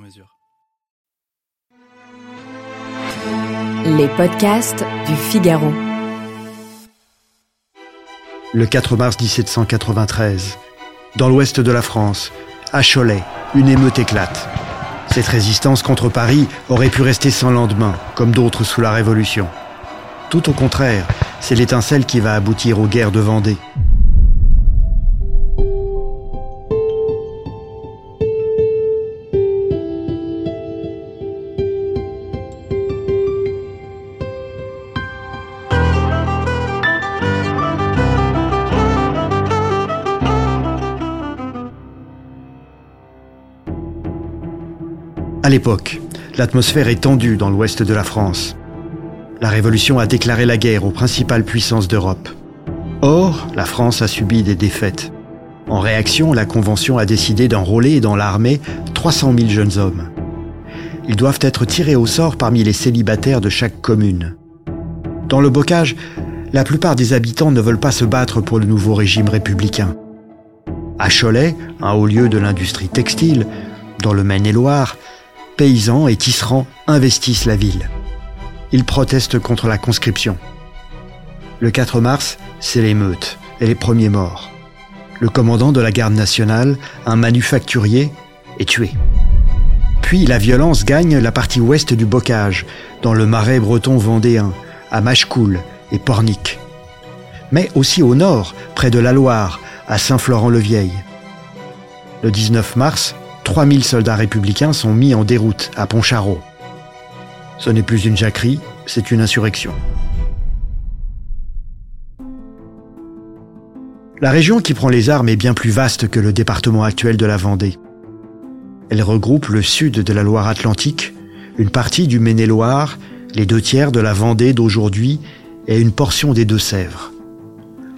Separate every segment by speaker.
Speaker 1: mesure.
Speaker 2: Les podcasts du Figaro.
Speaker 3: Le 4 mars 1793, dans l'ouest de la France, à Cholet, une émeute éclate. Cette résistance contre Paris aurait pu rester sans lendemain, comme d'autres sous la Révolution. Tout au contraire, c'est l'étincelle qui va aboutir aux guerres de Vendée. L'époque, l'atmosphère est tendue dans l'ouest de la France. La Révolution a déclaré la guerre aux principales puissances d'Europe. Or, la France a subi des défaites. En réaction, la Convention a décidé d'enrôler dans l'armée 300 000 jeunes hommes. Ils doivent être tirés au sort parmi les célibataires de chaque commune. Dans le bocage, la plupart des habitants ne veulent pas se battre pour le nouveau régime républicain. À Cholet, un haut lieu de l'industrie textile, dans le Maine-et-Loire, paysans et tisserands investissent la ville. Ils protestent contre la conscription. Le 4 mars, c'est l'émeute et les premiers morts. Le commandant de la garde nationale, un manufacturier, est tué. Puis la violence gagne la partie ouest du bocage, dans le marais breton vendéen, à Machecoul et Pornic. Mais aussi au nord, près de la Loire, à Saint-Florent-le-Vieil. Le 19 mars, 3000 soldats républicains sont mis en déroute à Pontcharot. Ce n'est plus une jacquerie, c'est une insurrection. La région qui prend les armes est bien plus vaste que le département actuel de la Vendée. Elle regroupe le sud de la Loire-Atlantique, une partie du Maine-et-Loire, les deux tiers de la Vendée d'aujourd'hui et une portion des Deux-Sèvres.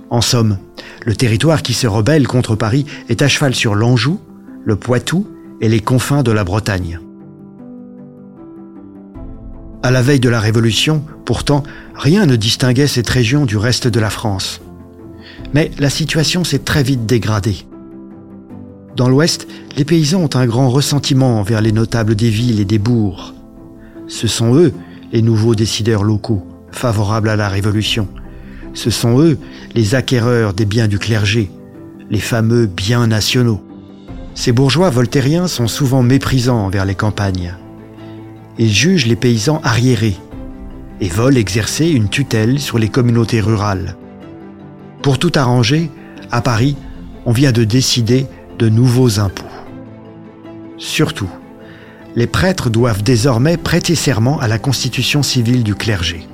Speaker 3: En somme, le territoire qui se rebelle contre Paris est à cheval sur l'Anjou, le Poitou et les confins de la Bretagne. À la veille de la Révolution, pourtant, rien ne distinguait cette région du reste de la France. Mais la situation s'est très vite dégradée. Dans l'Ouest, les paysans ont un grand ressentiment envers les notables des villes et des bourgs. Ce sont eux, les nouveaux décideurs locaux, favorables à la Révolution. Ce sont eux, les acquéreurs des biens du clergé, les fameux biens nationaux. Ces bourgeois voltairiens sont souvent méprisants envers les campagnes. Ils jugent les paysans arriérés et veulent exercer une tutelle sur les communautés rurales. Pour tout arranger, à Paris, on vient de décider de nouveaux impôts. Surtout, les prêtres doivent désormais prêter serment à la constitution civile du clergé.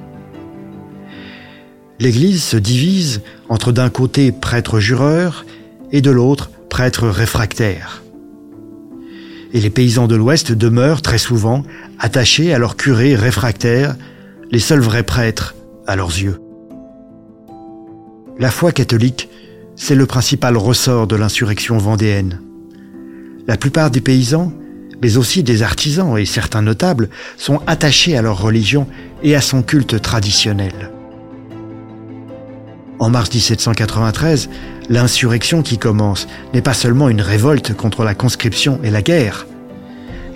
Speaker 3: L'Église se divise entre d'un côté prêtres jureurs et de l'autre prêtres réfractaires. Et les paysans de l'Ouest demeurent très souvent attachés à leurs curés réfractaires, les seuls vrais prêtres à leurs yeux. La foi catholique, c'est le principal ressort de l'insurrection vendéenne. La plupart des paysans, mais aussi des artisans et certains notables, sont attachés à leur religion et à son culte traditionnel. En mars 1793, l'insurrection qui commence n'est pas seulement une révolte contre la conscription et la guerre,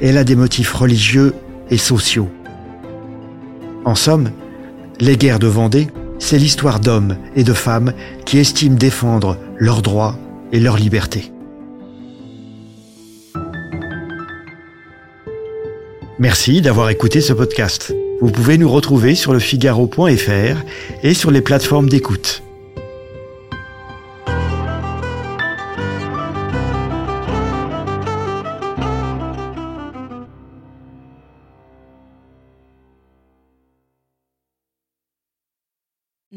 Speaker 3: elle a des motifs religieux et sociaux. En somme, les guerres de Vendée, c'est l'histoire d'hommes et de femmes qui estiment défendre leurs droits et leur liberté. Merci d'avoir écouté ce podcast. Vous pouvez nous retrouver sur le figaro.fr et sur les plateformes d'écoute.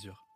Speaker 1: mesure.